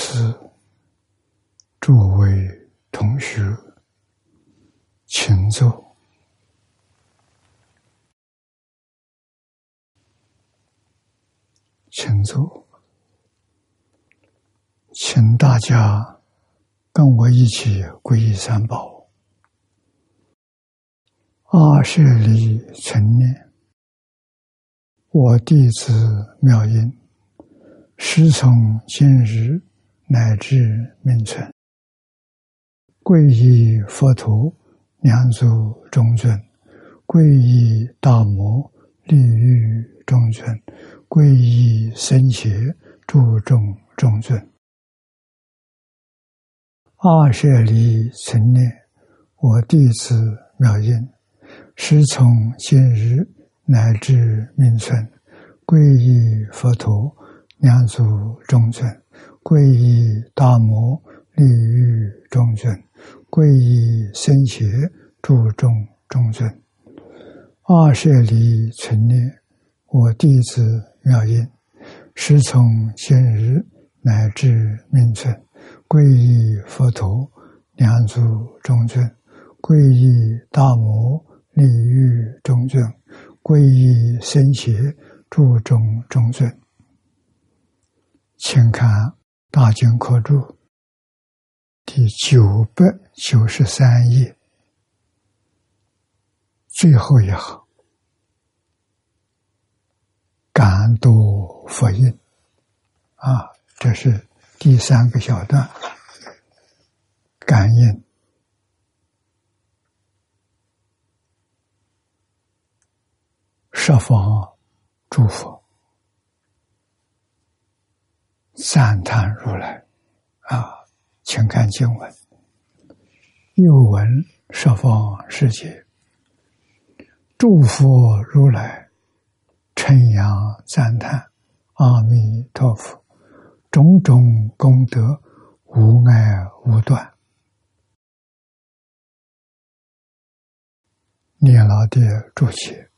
是，诸位同学，请坐，请坐，请大家跟我一起皈依三宝。阿舍利成念，我弟子妙音。师从今日乃至命存，皈依佛陀、两祖中尊；皈依大摩利欲中尊；皈依僧伽诸众中尊。二舍离成念，我弟子妙音，师从今日乃至命存，皈依佛陀。两祖中尊，皈依大摩利欲中尊，皈依僧伽诸众中尊。二舍离存念，我弟子妙音，师从今日乃至命存，皈依佛陀两祖中尊，皈依大摩利欲中尊，皈依僧伽诸众中尊。请看《大经科注》第九百九十三页最后一行，感多佛印啊，这是第三个小段，感应设方诸佛。赞叹如来啊，请看经文。又闻十方世界，诸佛如来称扬赞叹阿弥陀佛，种种功德无碍无断。念老的注解，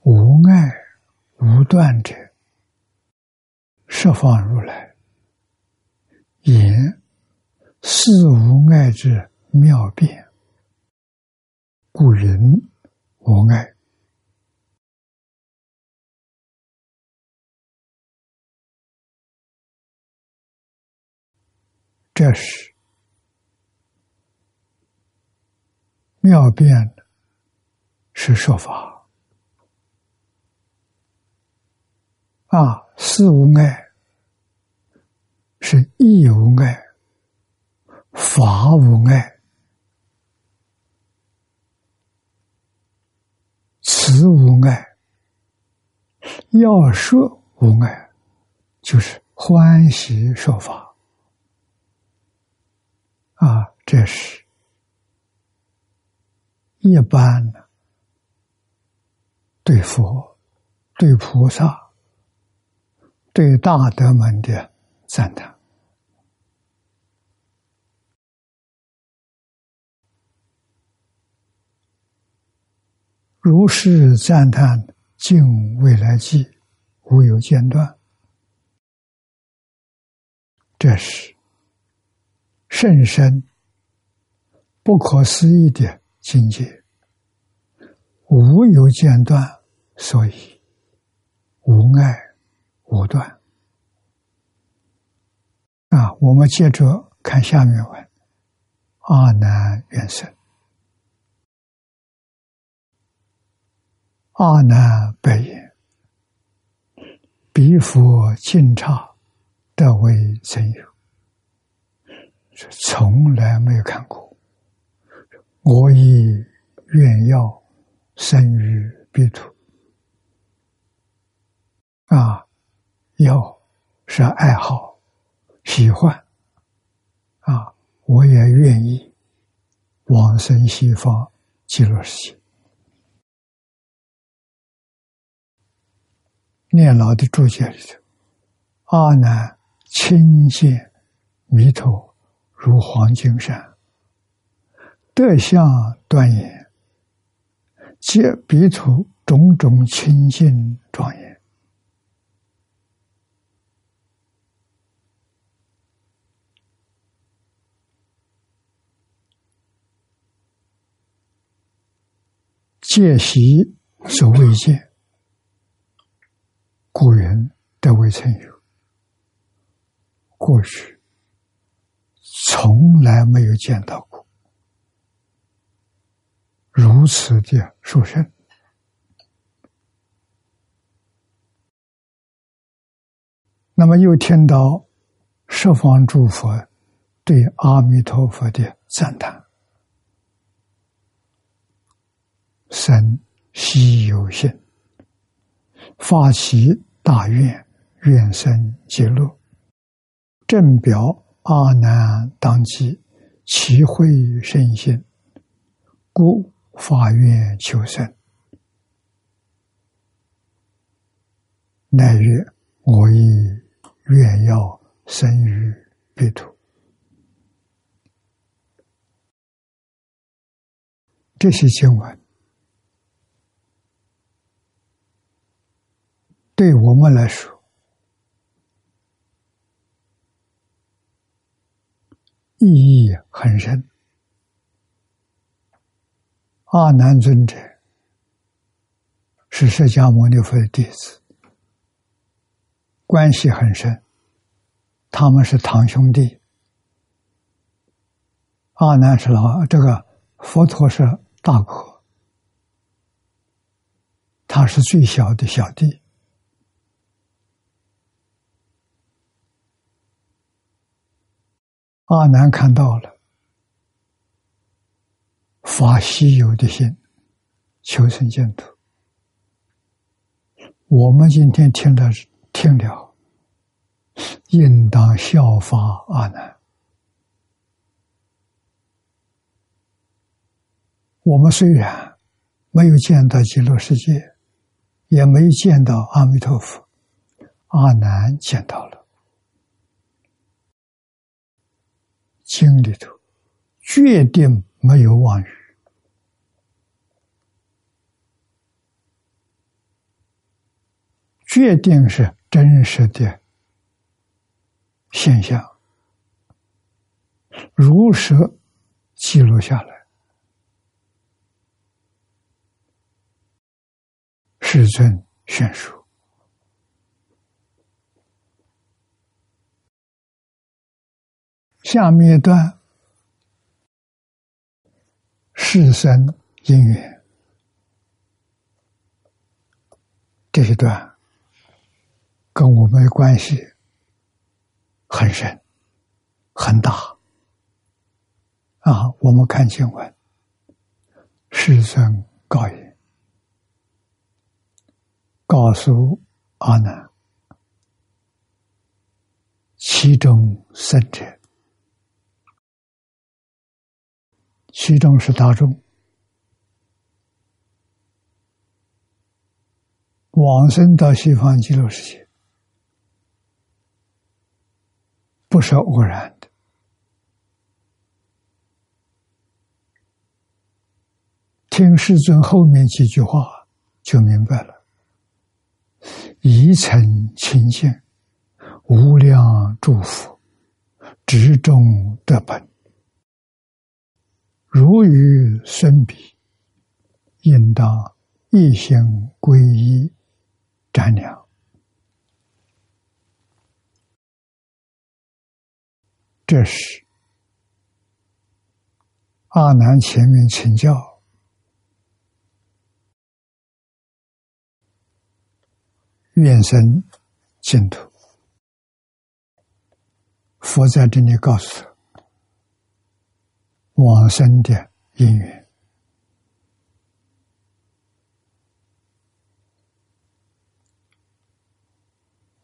无碍。无断者，十方如来言四无碍之妙变，故人无碍。这是妙变是说法。啊，四无碍是义无碍，法无碍，慈无碍，要说无碍，就是欢喜说法。啊，这是一般的对佛、对菩萨。对大德们的赞叹，如是赞叹，尽未来际，无有间断。这是甚深不可思议的境界，无有间断，所以无碍。无断啊！我们接着看下面文：阿难愿生，阿难白言：“彼佛尽刹得为真有，从来没有看过。我亦愿要生于彼土啊！”要是爱好、喜欢啊，我也愿意往生西方极乐世界。念老的注解里头，阿难亲见弥陀如黄金山，德相端严，皆彼土种种清净庄严。戒习所未见，古人都未曾有，过去从来没有见到过如此的殊胜。那么又听到十方诸佛对阿弥陀佛的赞叹。生西有性，发起大愿，愿生极乐。正表阿难当机，其慧甚心，故发愿求生。乃曰：我亦愿要生于彼土。这些经文。对我们来说，意义很深。阿难尊者是释迦牟尼佛的弟子，关系很深，他们是堂兄弟。阿难是老，这个佛陀是大哥，他是最小的小弟。阿难看到了，发稀有的心，求生净土。我们今天听了听了，应当效法阿难。我们虽然没有见到极乐世界，也没见到阿弥陀佛，阿难见到了。经里头决定没有妄语，决定是真实的现象，如实记录下来，世尊宣说。下面一段，世生因缘，这一段跟我们的关系很深很大啊！我们看经文，世尊告言，告诉阿难，其中生者。其中是大众往生到西方极乐世界，不是偶然的。听世尊后面几句话，就明白了：一层清净，无量祝福，执中得本。如与孙比，应当一心皈依瞻量。这是阿难前面请教，愿生净土。佛在这里告诉他。往生的因缘，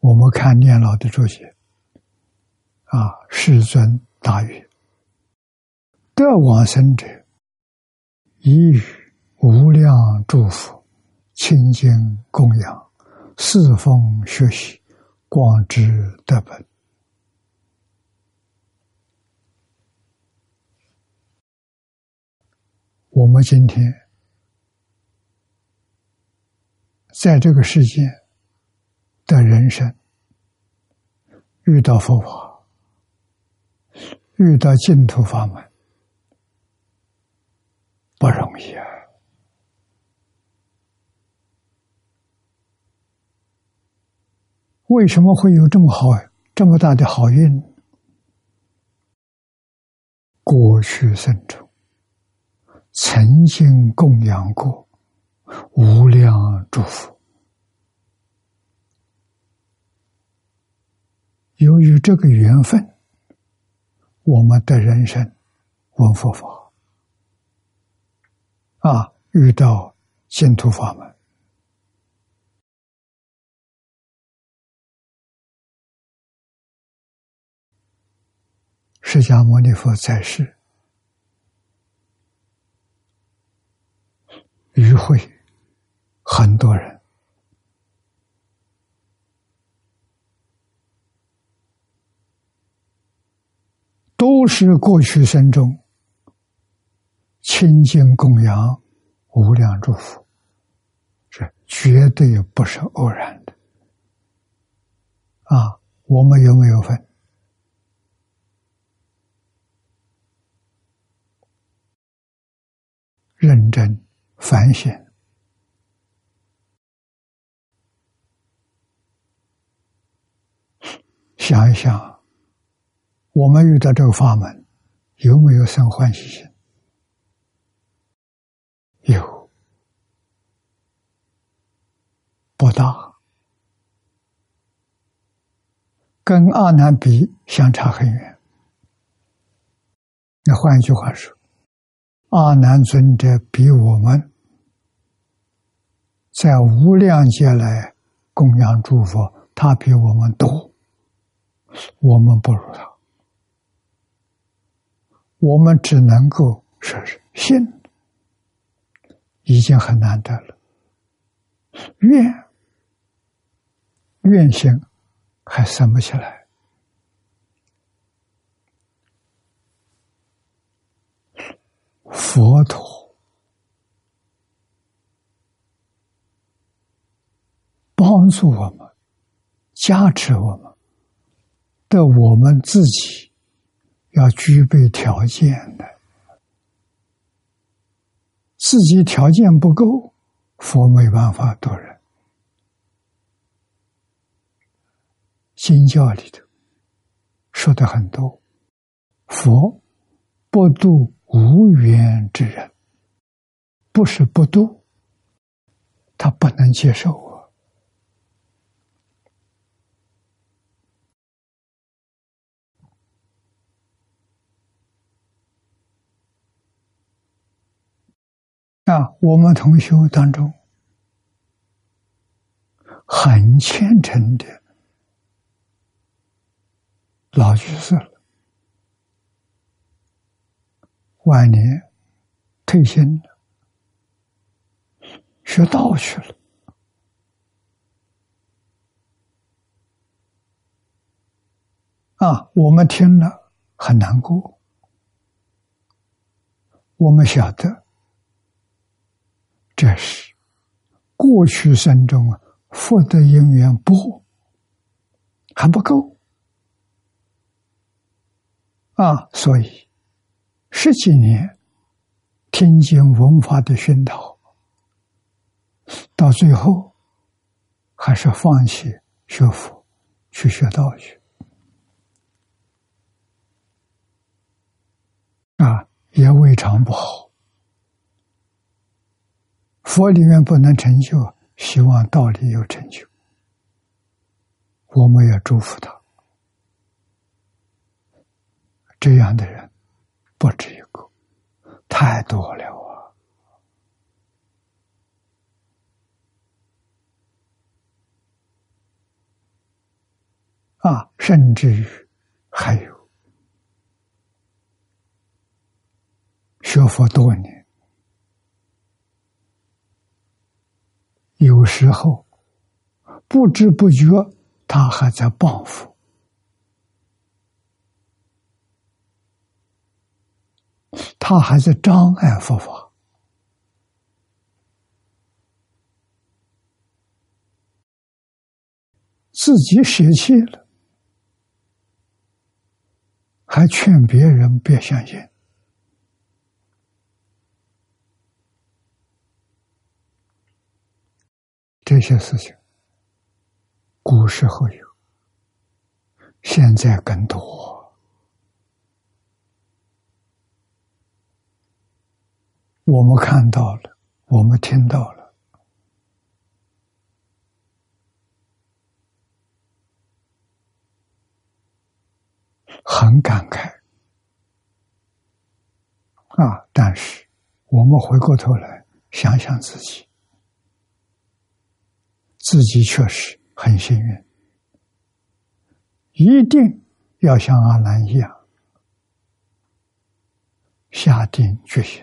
我们看念老的注解啊，世尊大语，得往生者，以与无量祝福，清净供养，四风学习，广知德本。我们今天在这个世界的人生遇到佛法遇到净土法门不容易啊。为什么会有这么好这么大的好运？过去深处曾经供养过无量诸佛，由于这个缘分，我们的人生闻佛法啊，遇到净土法门。释迦牟尼佛在世，与会很多人，都是过去生中清净供养无量祝福，这绝对不是偶然的。啊，我们有没有分？认真反省，想一想，我们遇到这个法门，有没有生欢喜心？有，不大，跟阿难比相差很远。那换一句话说。阿难尊者比我们在无量劫来供养诸佛，他比我们多，我们不如他，我们只能够是信，已经很难得了。愿愿心还生不起来。佛陀帮助我们，加持我们，的我们自己要具备条件的，自己条件不够，佛没办法度人。经教里头说的很多，佛不度。无缘之人，不是不度，他不能接受我啊！我们同修当中很虔诚的老居士了。晚年退休了，学道去了。啊，我们听了很难过。我们晓得，这是过去生中啊福德因缘不还不够啊，所以。十几年听经闻法的熏陶，到最后还是放弃学佛，去学道去。啊，也未尝不好。佛里面不能成就，希望道里有成就。我们要祝福他，这样的人。不止一个，太多了啊！啊，甚至于还有学佛多年，有时候不知不觉，他还在报复。他还在障碍佛法，自己舍弃了，还劝别人别相信这些事情，古时候有，现在更多。我们看到了，我们听到了，很感慨啊！但是我们回过头来想想自己，自己确实很幸运，一定要像阿兰一样下定决心。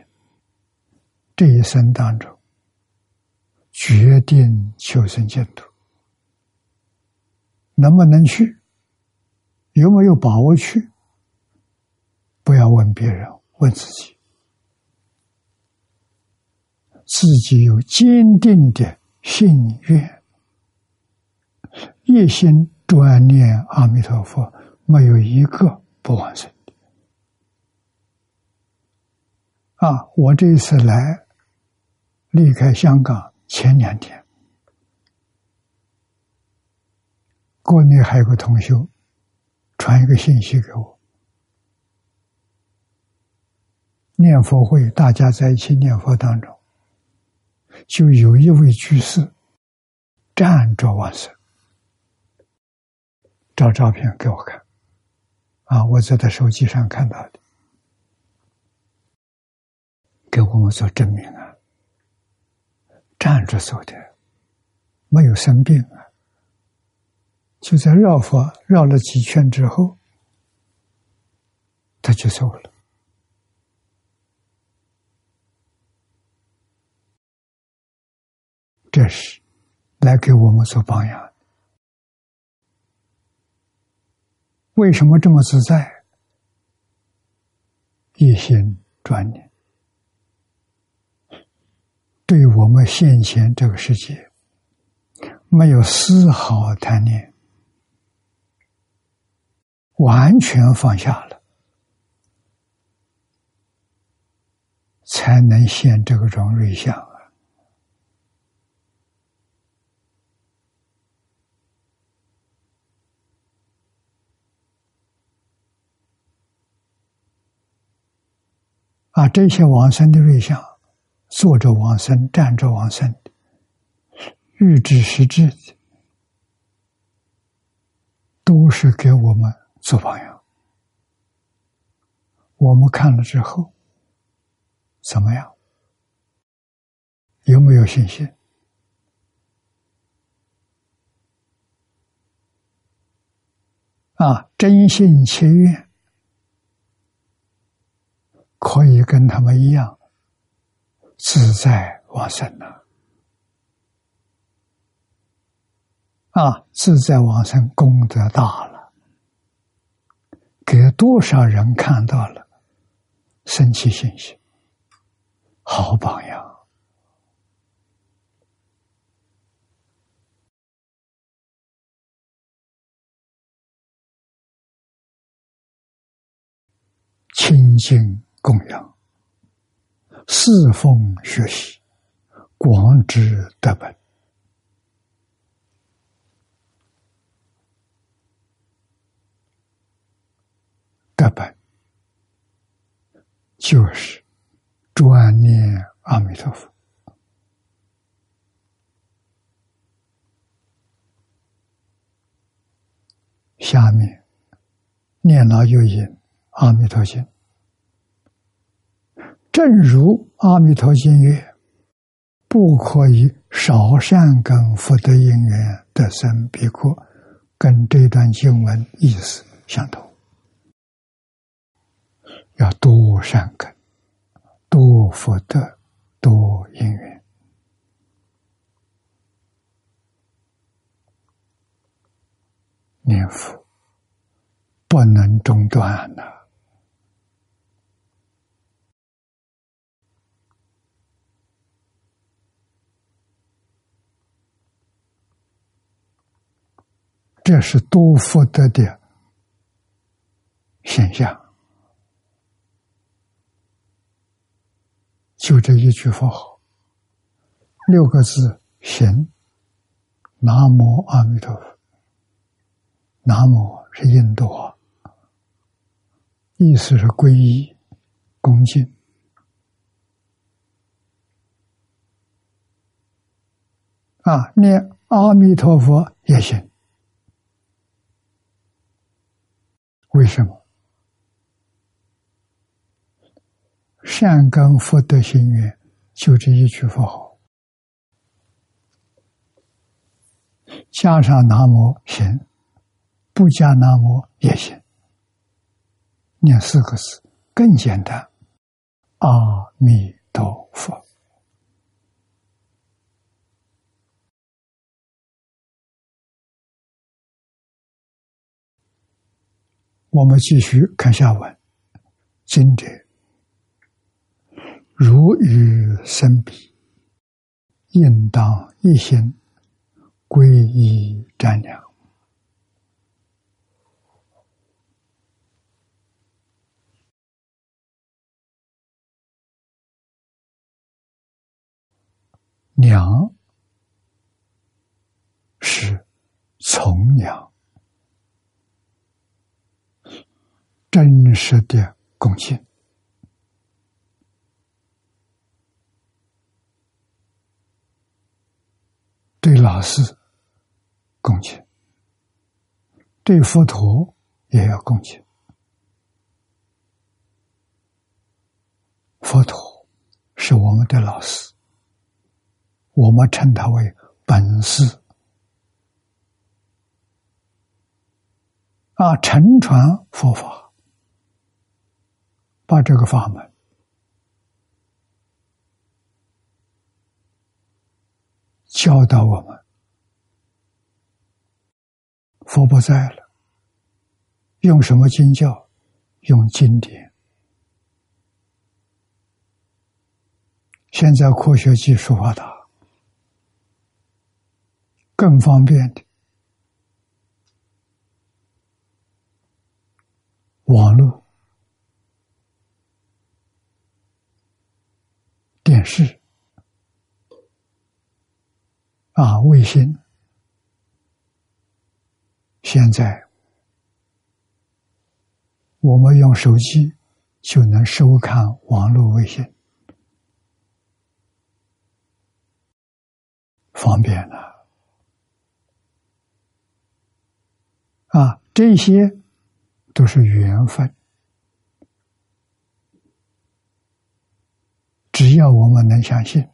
这一生当中，决定求生净土，能不能去？有没有把握去？不要问别人，问自己。自己有坚定的信愿，一心专念阿弥陀佛，没有一个不往生的。啊，我这一次来。离开香港前两天，国内还有个同学传一个信息给我：念佛会，大家在一起念佛当中，就有一位居士站着往生，照照片给我看，啊，我在他手机上看到的，给我们做证明啊。站着走的，没有生病啊！就在绕佛绕了几圈之后，他就走了。这是来给我们做榜样。为什么这么自在？一心专念。对我们现前这个世界，没有丝毫贪念，完全放下了，才能现这个种瑞相啊！这些往生的瑞相。坐着往生，站着往生，欲知实质，都是给我们做榜样。我们看了之后，怎么样？有没有信心？啊，真心切愿，可以跟他们一样。自在往生了啊！自在往生功德大了，给多少人看到了，生起信心，好榜样，清净养。四奉学习，广知德本。德本就是专念阿弥陀佛。下面念老又引阿弥陀经。正如阿弥陀经曰：“不可以少善根福德因缘得生彼国。”跟这段经文意思相同，要多善根、多福德、多因缘，念佛不能中断了。这是多福德的现象，就这一句佛号，六个字：行，南无阿弥陀佛。南无是印度话，意思是皈依、恭敬。啊，念阿弥陀佛也行。为什么？善根福德心愿，就这一句佛号，加上南无行，不加南无也行。念四个字更简单，阿弥陀佛。我们继续看下文，经者如与生彼，应当一心皈依瞻仰，娘是从娘。真实的恭敬，对老师恭敬，对佛陀也要恭敬。佛陀是我们的老师，我们称他为本师。啊，承传佛法。把这个法门教导我们，佛不在了，用什么经教？用经典。现在科学技术发达，更方便的网络。电视啊，卫星，现在我们用手机就能收看网络卫星，方便了啊！这些都是缘分。只要我们能相信，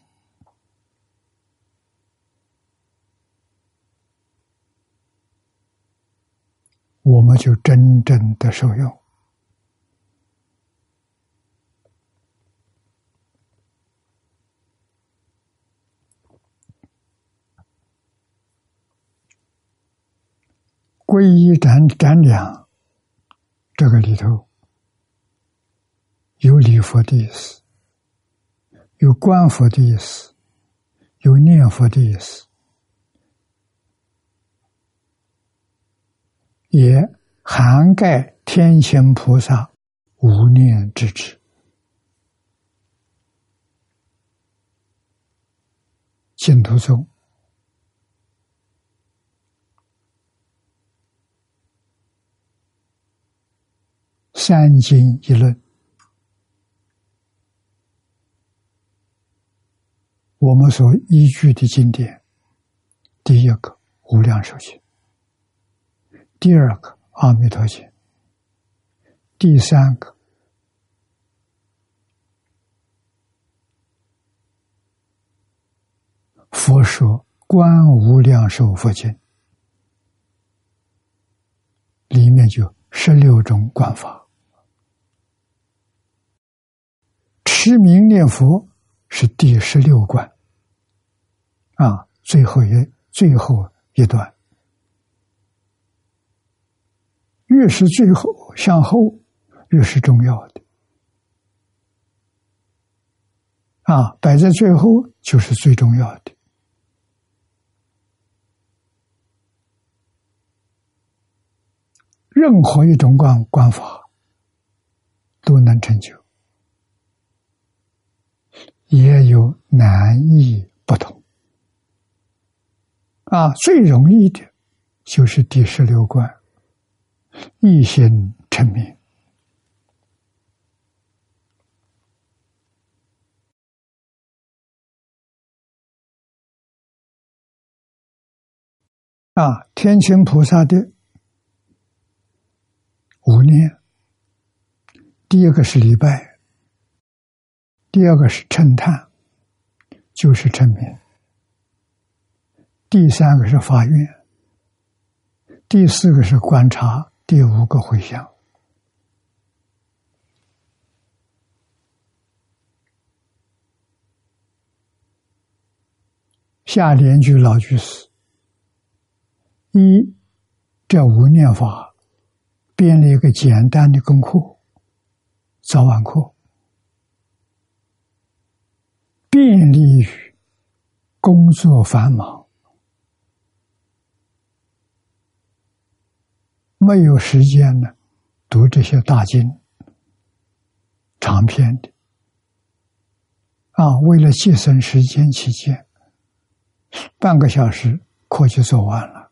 我们就真正的受用。皈依展展两，这个里头有礼佛的意思。有观佛的意思，有念佛的意思，也涵盖天行菩萨无念之智。净土宗三经一论。我们所依据的经典，第一个《无量寿经》，第二个《阿弥陀经》，第三个《佛说观无量寿佛经》，里面就十六种观法，持名念佛是第十六观。啊，最后一最后一段，越是最后向后，越是重要的。啊，摆在最后就是最重要的。任何一种观观法都能成就，也有难易不同。啊，最容易的，就是第十六关一心成名啊！天亲菩萨的五念，第一个是礼拜，第二个是称叹，就是称名。第三个是发愿，第四个是观察，第五个回想。下联句老句是：一，这五念法编了一个简单的功课，早晚课，便利于工作繁忙。没有时间呢，读这些大经、长篇的。啊，为了节省时间起见，半个小时课就做完了。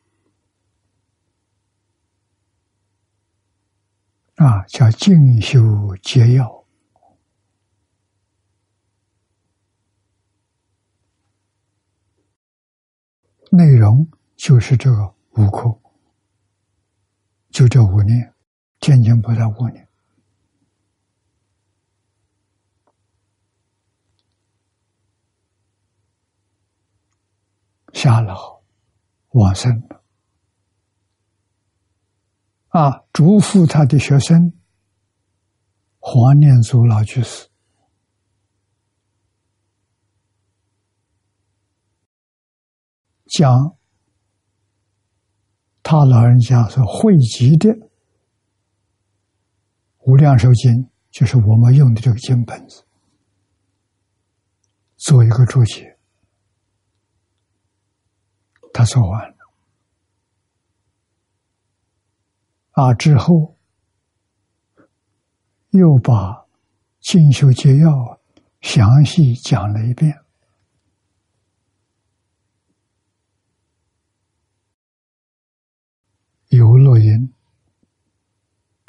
啊，叫进修节要，内容就是这个五课。就这五年，天津不到五年，下老往生了啊！嘱咐他的学生黄念祖老居士，讲。他老人家所汇集的《无量寿经》，就是我们用的这个经本子，做一个注解。他做完了，啊，之后又把《进修节要》详细讲了一遍。有录音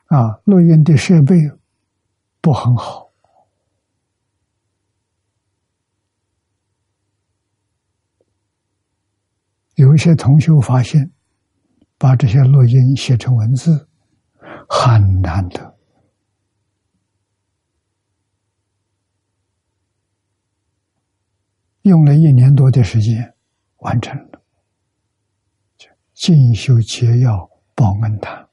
啊，录音的设备不很好，有一些同学发现，把这些录音写成文字很难得，用了一年多的时间完成了，进修节要。报恩堂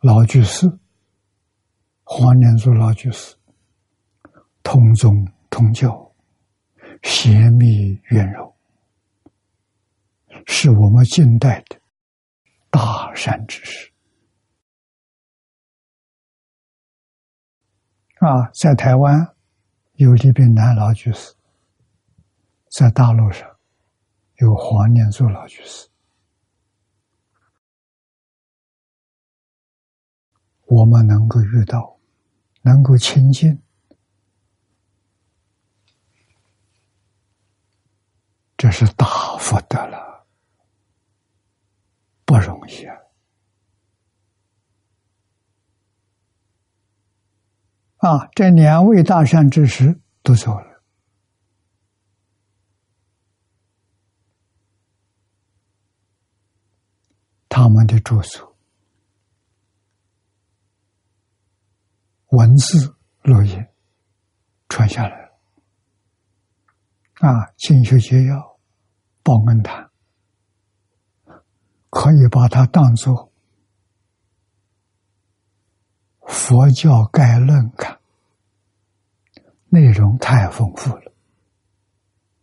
老居士黄念祖老居士通宗通教贤密圆柔，是我们近代的大善之士啊！在台湾有李炳南老居士，在大陆上。有黄念祖老居士，我们能够遇到，能够亲近，这是大福德了，不容易啊！啊，这两位大善之时都走了。他们的著作、文字、录音传下来了。啊，进修节要、报恩堂，可以把它当做佛教概论看，内容太丰富了。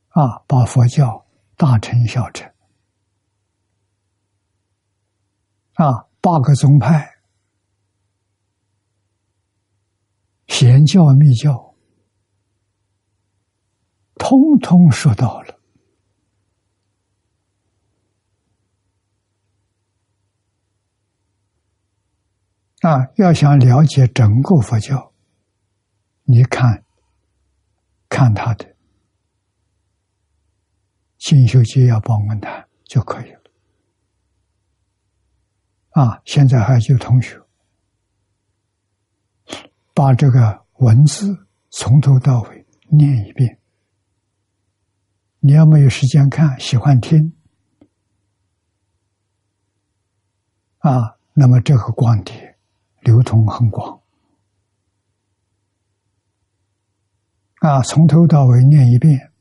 啊，把佛教大成小成。啊，八个宗派，显教密教，通通说到了。啊，要想了解整个佛教，你看，看他的《进修节要报恩谈》就可以了。啊，现在还有同学把这个文字从头到尾念一遍。你要没有时间看，喜欢听啊，那么这个光碟流通很广啊，从头到尾念一遍。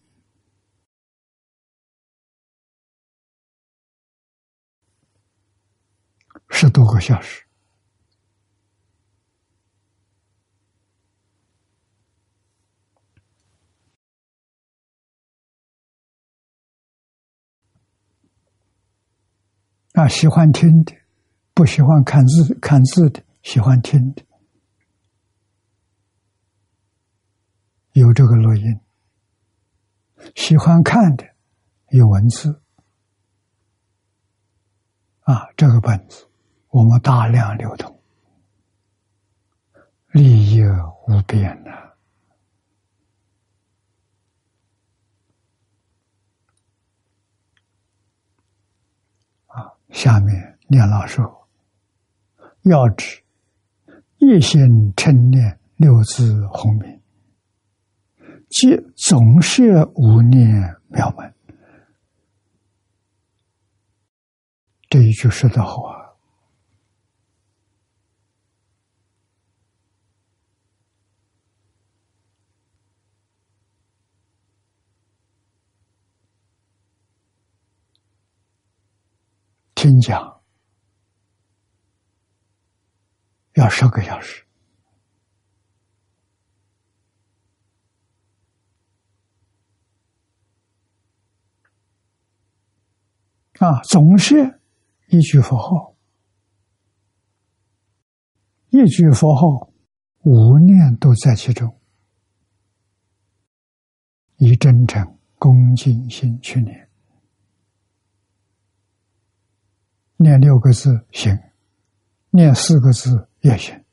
十多个小时啊！喜欢听的，不喜欢看字看字的，喜欢听的，有这个录音；喜欢看的，有文字啊，这个本子。我们大量流通，利益无边呐！啊，下面念老说：要知一心称念六字洪名，即总是无念妙门。这一句说的好啊！听讲。要十个小时。啊，总是一句佛号，一句佛号，无念都在其中，以真诚恭敬心去念。念六个字行，念四个字也行，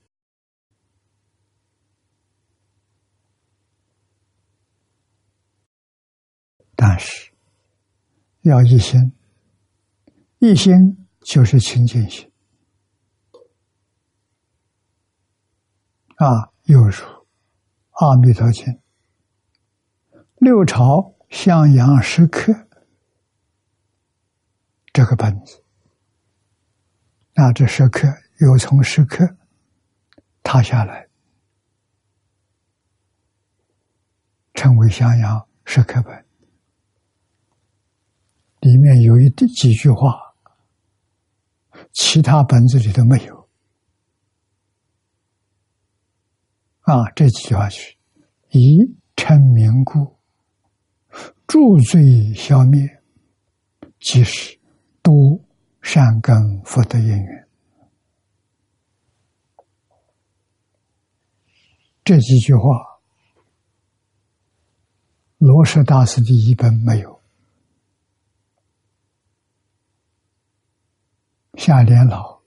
但是要一心，一心就是清净心啊。又如《阿弥陀经》六朝向阳时刻这个本子。那这石刻又从石刻塌下来，称为襄阳石刻本。里面有一几句话，其他本子里都没有。啊，这几句话是：以称名故，助罪消灭，即是多。善根福德因缘，这几句话，罗什大师的一本没有。夏莲老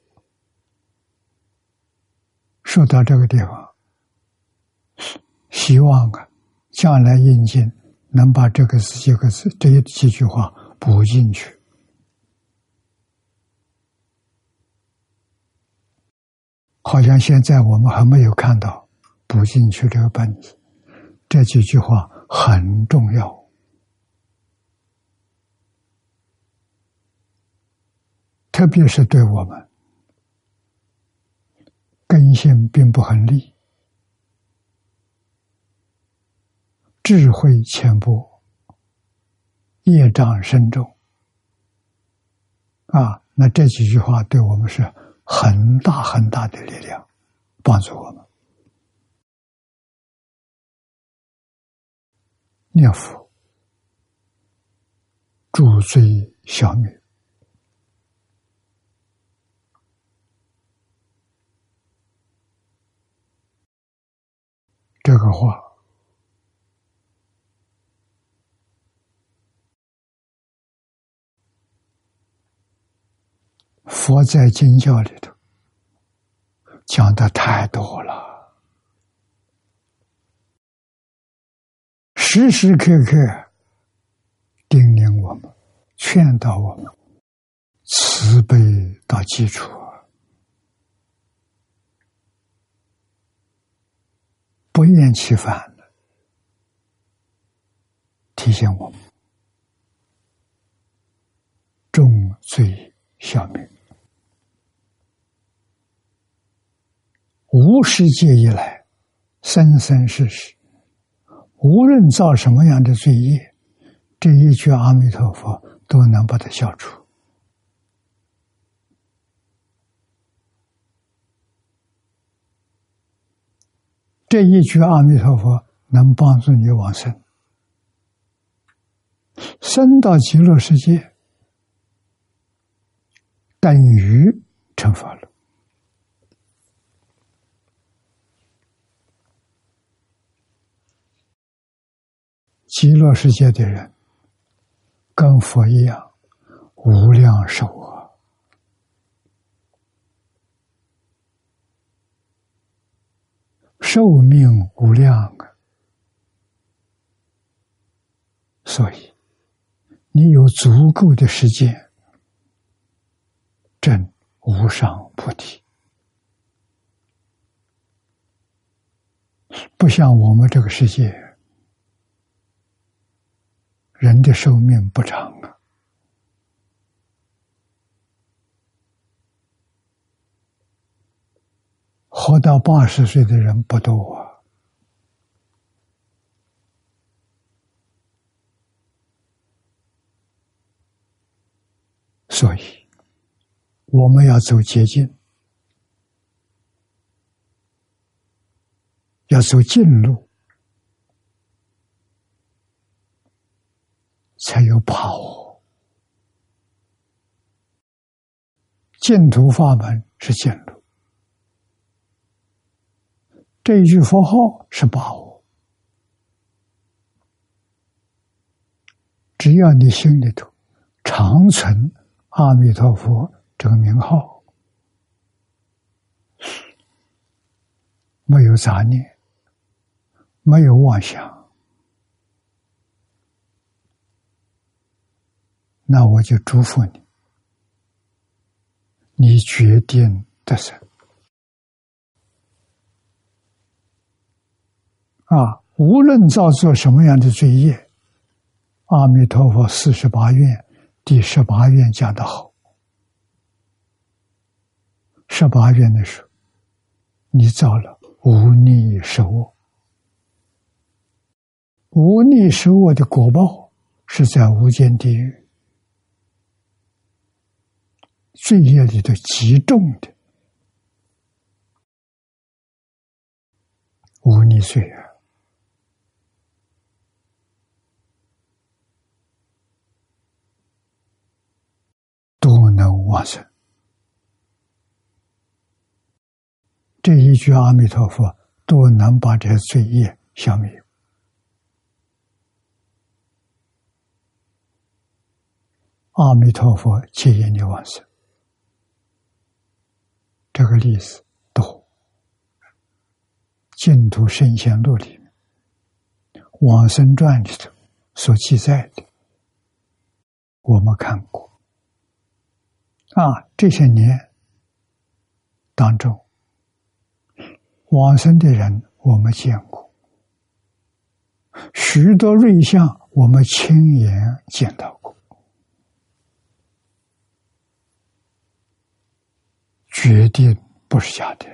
说到这个地方，希望啊，将来印经能把这个几个字、这几句话补进去。好像现在我们还没有看到补进去这个本子，这几句话很重要，特别是对我们根性并不很利、智慧浅薄、业障深重啊，那这几句话对我们是。很大很大的力量，帮助我们念佛，助罪消灭。这个话，佛在经教里头讲的太多了，时时刻刻叮咛我们、劝导我们，慈悲到基础。不厌其烦的提醒我们：重罪消灭。无世界以来，生生世世，无论造什么样的罪业，这一句阿弥陀佛都能把它消除。这一句阿弥陀佛能帮助你往生，生到极乐世界，等于成佛了。极乐世界的人跟佛一样，无量寿啊，寿命无量啊，所以你有足够的时间证无上菩提，不像我们这个世界。人的寿命不长啊，活到八十岁的人不多啊，所以我们要走捷径，要走近路。才有把握。净土法门是净土，这一句佛号是把握。只要你心里头常存阿弥陀佛这个名号，没有杂念，没有妄想。那我就祝福你，你决定得胜啊！无论造作什么样的罪业，阿弥陀佛四十八愿第十八愿讲的好，十八愿的时候，你造了无逆受恶，无逆受恶的果报是在无间地狱。罪业里头极重的无逆罪啊，都能往生。这一句阿弥陀佛，都能把这些罪业消灭。阿弥陀佛，接引你往生。这个例子多，《净土圣贤录》里面，《往生传》里头所记载的，我们看过。啊，这些年当中，往生的人我们见过，许多瑞相我们亲眼见到过。决定不是假的，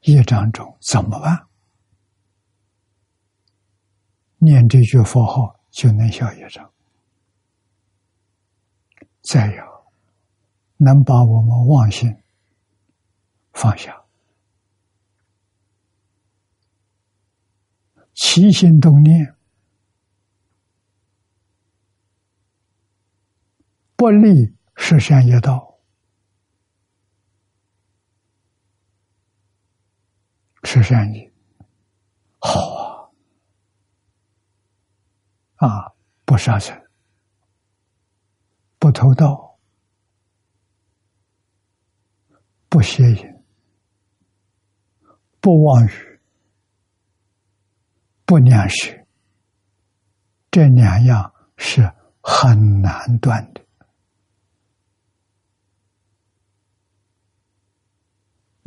业障中怎么办？念这句佛号就能消业障。再有，能把我们妄心放下，起心动念。不利实现业道，实现业好啊！啊，不杀生，不偷盗，不邪淫，不妄语，不念食，这两样是很难断的。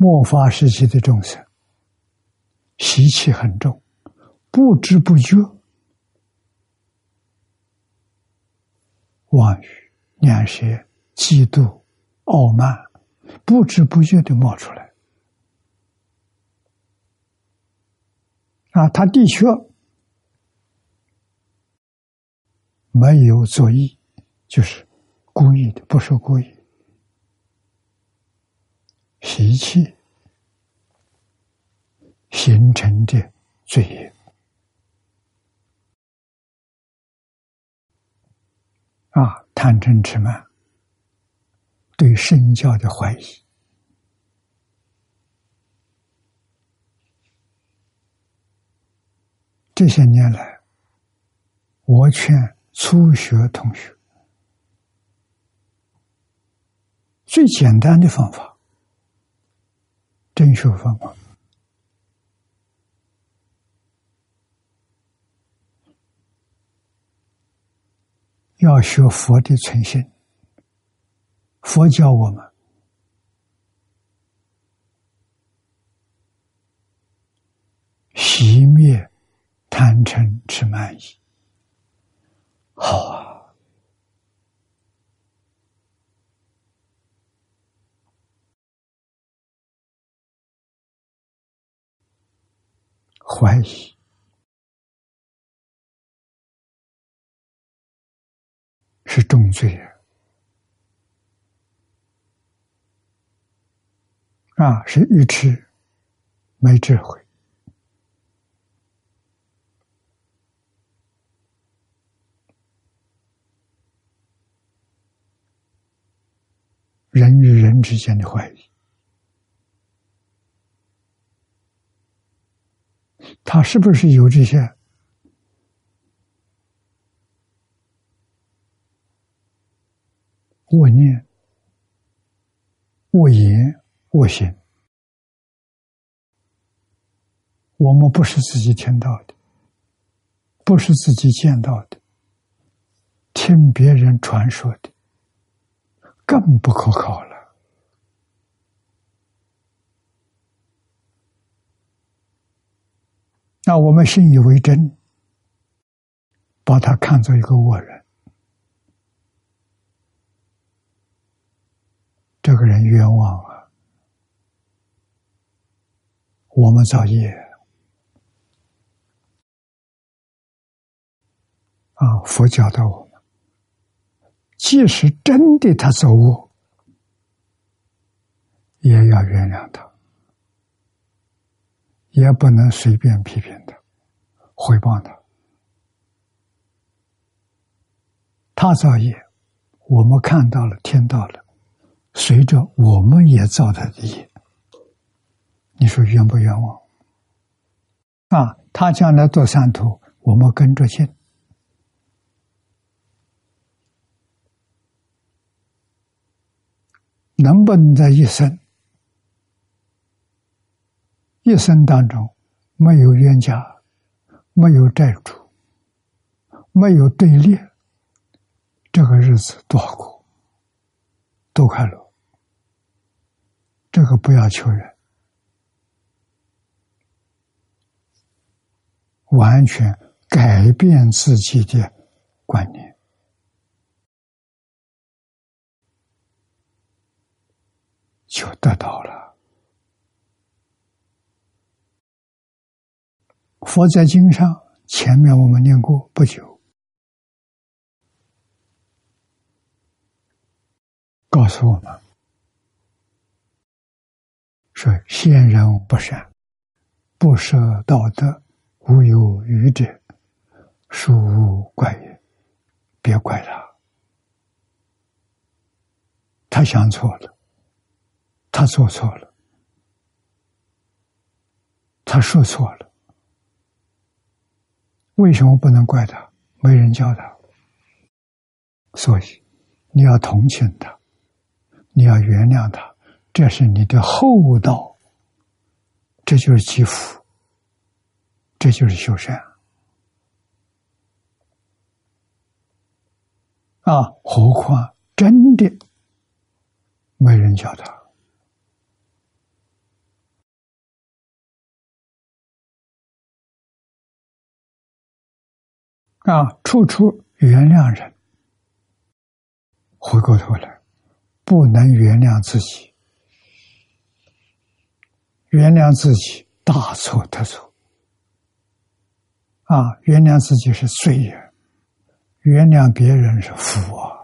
末法时期的众生习气很重，不知不觉妄语、两舌、嫉妒、傲慢，不知不觉的冒出来。啊，他的确没有作意，就是故意的，不是故意。习气形成的罪业啊，贪嗔痴慢，对圣教的怀疑，这些年来，我劝初学同学，最简单的方法。真学法？要学佛的存心。佛教我们熄灭贪嗔痴慢疑，好啊。怀疑是重罪啊！是愚痴，没智慧，人与人之间的怀疑。他是不是有这些恶念、恶言、恶行？我们不是自己听到的，不是自己见到的，听别人传说的，更不可靠了。那我们信以为真，把他看作一个恶人，这个人冤枉啊！我们造业啊！佛教导我们，即使真的他作恶，也要原谅他。也不能随便批评他、回报他。他造业，我们看到了、听到了，随着我们也造他的业，你说冤不冤枉？啊，他将来做善徒，我们跟着进，能不能在一生？一生当中没有冤家，没有债主，没有对立，这个日子多过，多快乐。这个不要求人，完全改变自己的观念，就得到了。佛在经上，前面我们念过不久，告诉我们说：先人不善，不舍道德，无有愚者，殊无怪也。别怪他，他想错了，他做错了，他说错了。为什么不能怪他？没人教他，所以你要同情他，你要原谅他，这是你的厚道，这就是积福，这就是修善啊！何况真的没人教他，啊，处处原谅人，回过头来不能原谅自己，原谅自己大错特错。啊，原谅自己是罪人，原谅别人是福啊。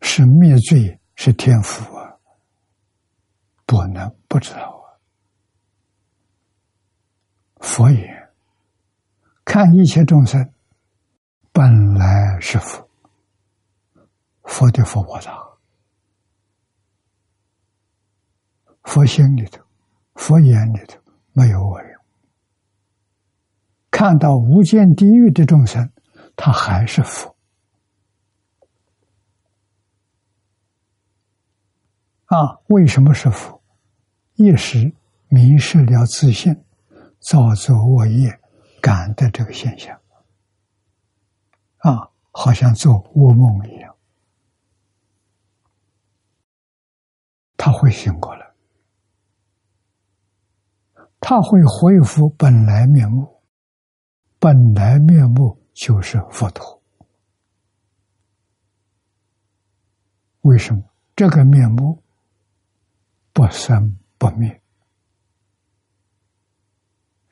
是灭罪，是天福啊！不能不知道。佛眼：看一切众生，本来是佛。佛的佛菩萨，佛心里头，佛眼里头没有恶人。看到无间地狱的众生，他还是佛。啊，为什么是福？一时迷失了自信，造作恶业，感的这个现象，啊，好像做噩梦一样，他会醒过来，他会恢复本来面目，本来面目就是佛陀。为什么？这个面目？不生不灭，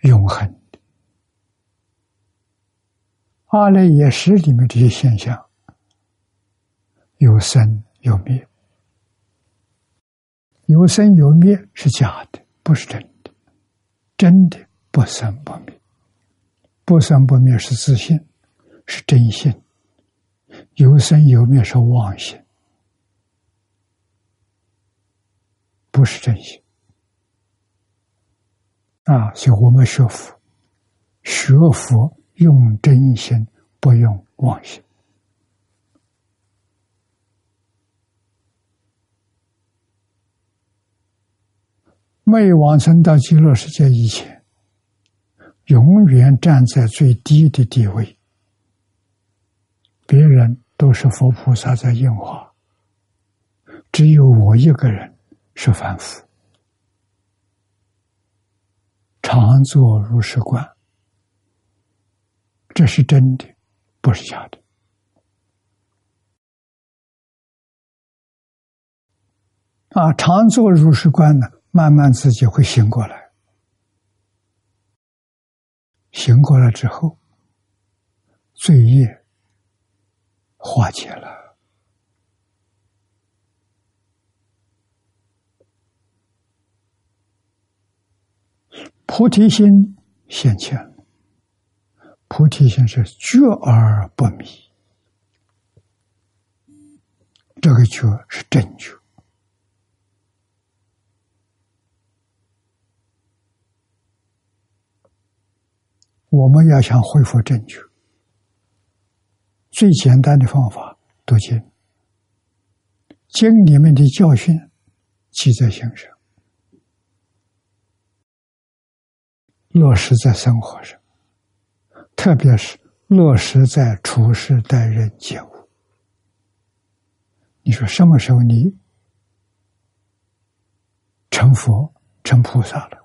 永恒的。阿赖耶识里面这些现象，有生有灭，有生有灭是假的，不是真的。真的不生不灭，不生不灭是自信，是真心；有生有灭是妄心。不是真心啊！所以我们学佛，学佛用真心，不用妄心。没往生到极乐世界以前，永远站在最低的地位，别人都是佛菩萨在应化，只有我一个人。是凡夫，常坐如是观，这是真的，不是假的。啊，常坐如是观呢，慢慢自己会醒过来，醒过来之后，罪业化解了。菩提心现前，菩提心是觉而不迷，这个觉是真觉。我们要想恢复正觉，最简单的方法读经，经里面的教训记在心上。落实在生活上，特别是落实在处事待人接物。你说什么时候你成佛成菩萨了？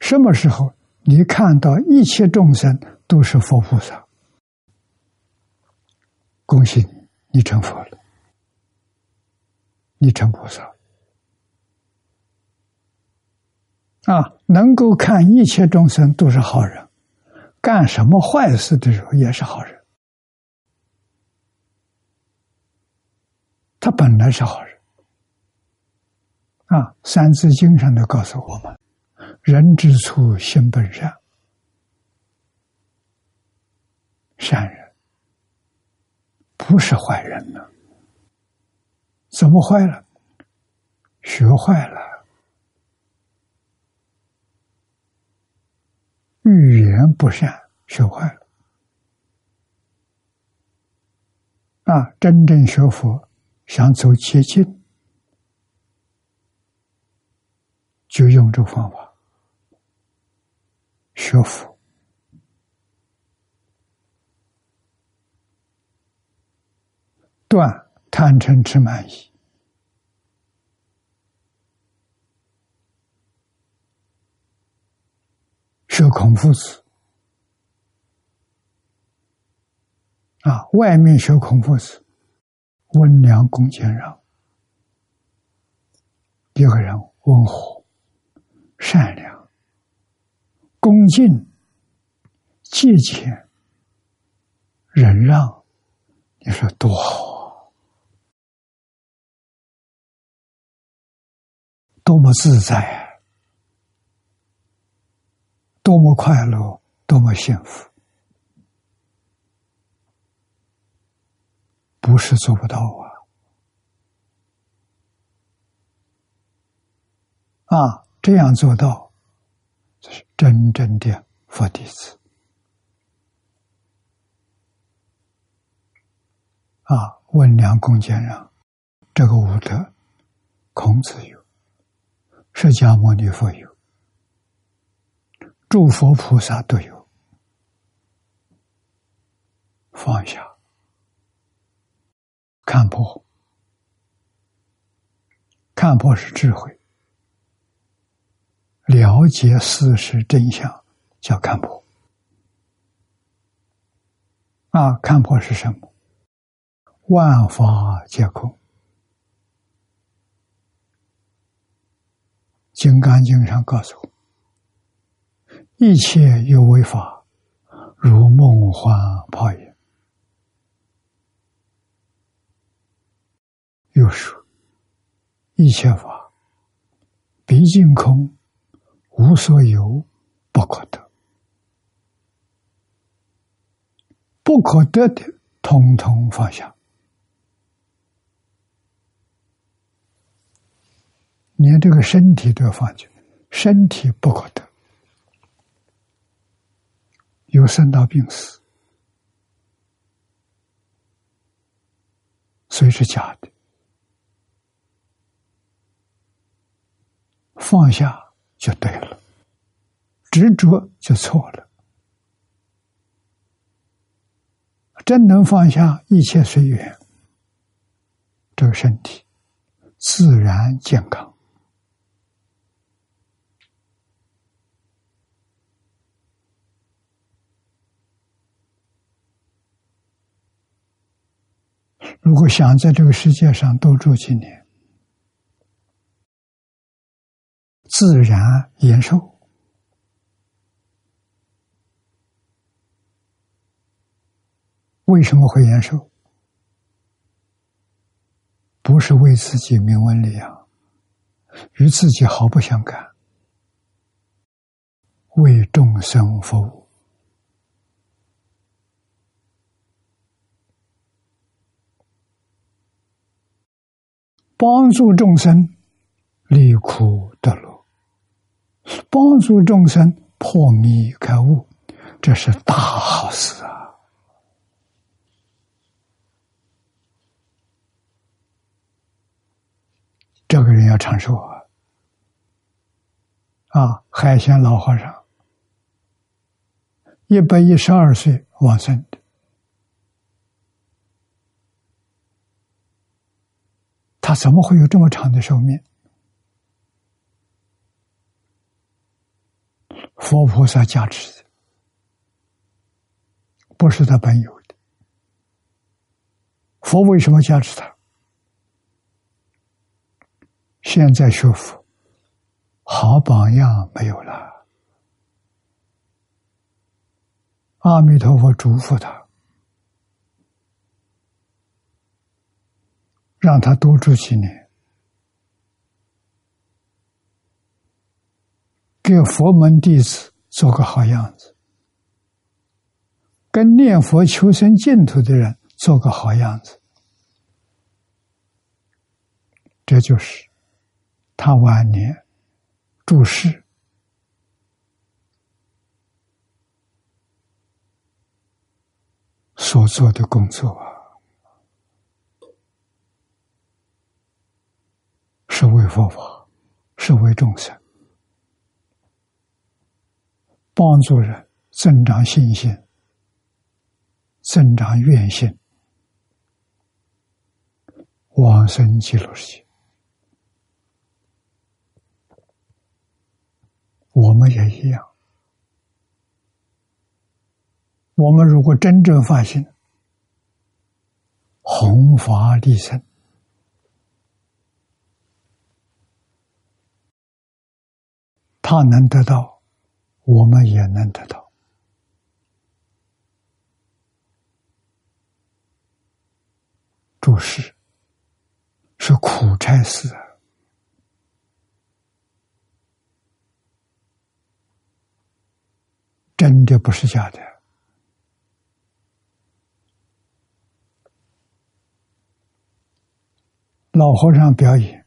什么时候你看到一切众生都是佛菩萨？恭喜你，你成佛了，你成菩萨了。啊，能够看一切众生都是好人，干什么坏事的时候也是好人。他本来是好人。啊，《三字经》上都告诉我们：“人之初，性本善。”善人不是坏人呢？怎么坏了？学坏了。语言不善，学坏了。啊，真正学佛，想走捷径，就用这个方法学佛，断贪嗔痴慢疑，学孔夫子啊，外面学孔夫子，温良恭俭让，一个人温和、善良、恭敬、节俭、忍让，你说多好，多么自在啊！多么快乐，多么幸福，不是做不到啊！啊，这样做到，这是真正的佛弟子啊！温良恭俭让，这个五德，孔子有，释迦牟尼佛有。诸佛菩萨都有放下、看破、看破是智慧，了解事实真相叫看破。啊，看破是什么？万法皆空，《金刚经》上告诉我。一切有为法，如梦幻泡影。又说，一切法毕竟空，无所有，不可得。不可得的，统统放下。连这个身体都要放下，身体不可得。有生老病死，所以是假的。放下就对了，执着就错了。真能放下，一切随缘，这个身体自然健康。如果想在这个世界上多住几年，自然延寿。为什么会延寿？不是为自己名闻利养，与自己毫不相干，为众生服务。帮助众生离苦得乐，帮助众生破迷开悟，这是大好事啊！这个人要长寿啊！啊，海鲜老和尚一百一十二岁往生他怎么会有这么长的寿命？佛菩萨加持的，不是他本有的。佛为什么加持他？现在学佛，好榜样没有了。阿弥陀佛嘱咐他。让他多住几年，给佛门弟子做个好样子，跟念佛求生净土的人做个好样子，这就是他晚年注释。所做的工作啊。是为佛法，是为众生，帮助人增长信心，增长愿心，往生极乐世界。我们也一样，我们如果真正发心，弘法利生，他能得到，我们也能得到。注释是苦差事，真的不是假的。老和尚表演，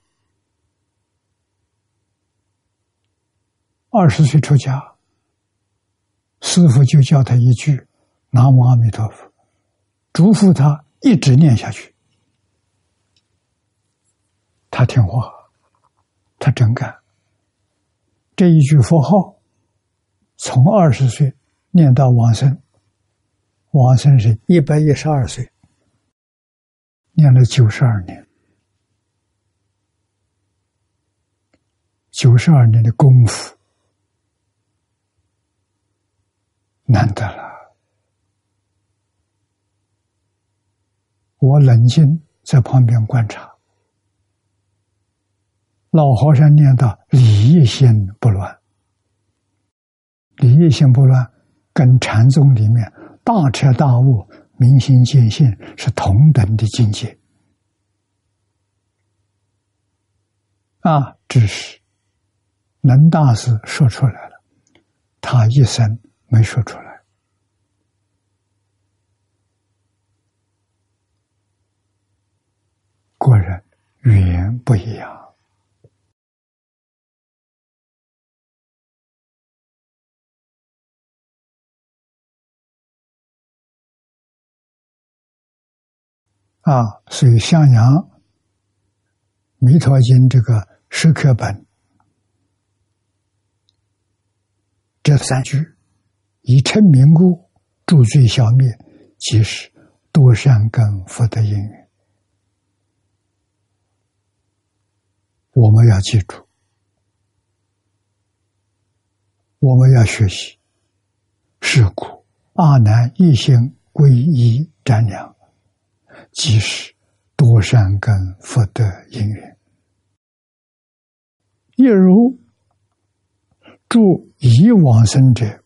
二十岁出家，师傅就教他一句“南无阿弥陀佛”，嘱咐他一直念下去。他听话，他真干。这一句佛号，从二十岁念到往生，往生是一百一十二岁，念了九十二年。九十二年的功夫，难得了。我冷静在旁边观察，老和尚念到“理业心不乱”，“理业心不乱”跟禅宗里面大彻大悟、明心见性是同等的境界啊，只是。能大师说出来了，他一生没说出来。果然语言不一样啊！所以襄阳《弥陀经》这个石刻本。这三句，以称名故，助罪消灭，即是多善根福德因缘。我们要记住，我们要学习。是故阿难一心皈依瞻仰，即是多善根福德因缘，一如。助以往生者，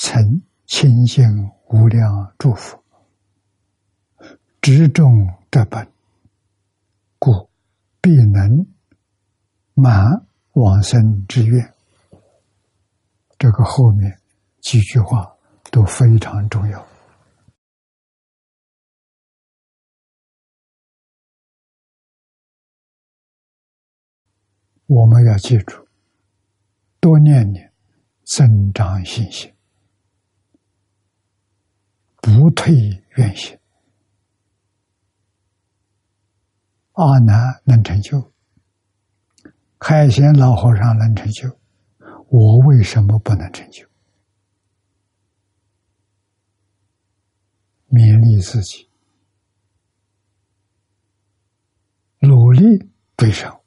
曾清净无量祝福，执中这本，故必能满往生之愿。这个后面几句话都非常重要，我们要记住。多念念，增长信心，不退愿心。阿难能成就，海贤老和尚能成就，我为什么不能成就？勉励自己，努力追上。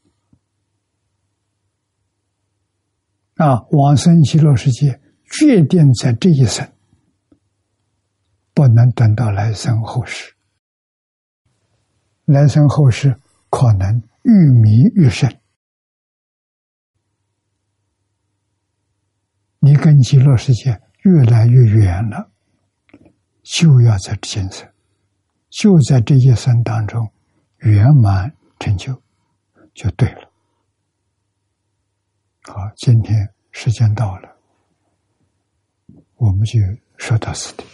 啊！往生极乐世界，决定在这一生，不能等到来生后世。来生后世可能愈迷愈深，你跟极乐世界越来越远了，就要在今生，就在这一生当中圆满成就，就对了。好，今天时间到了，我们就说到此地。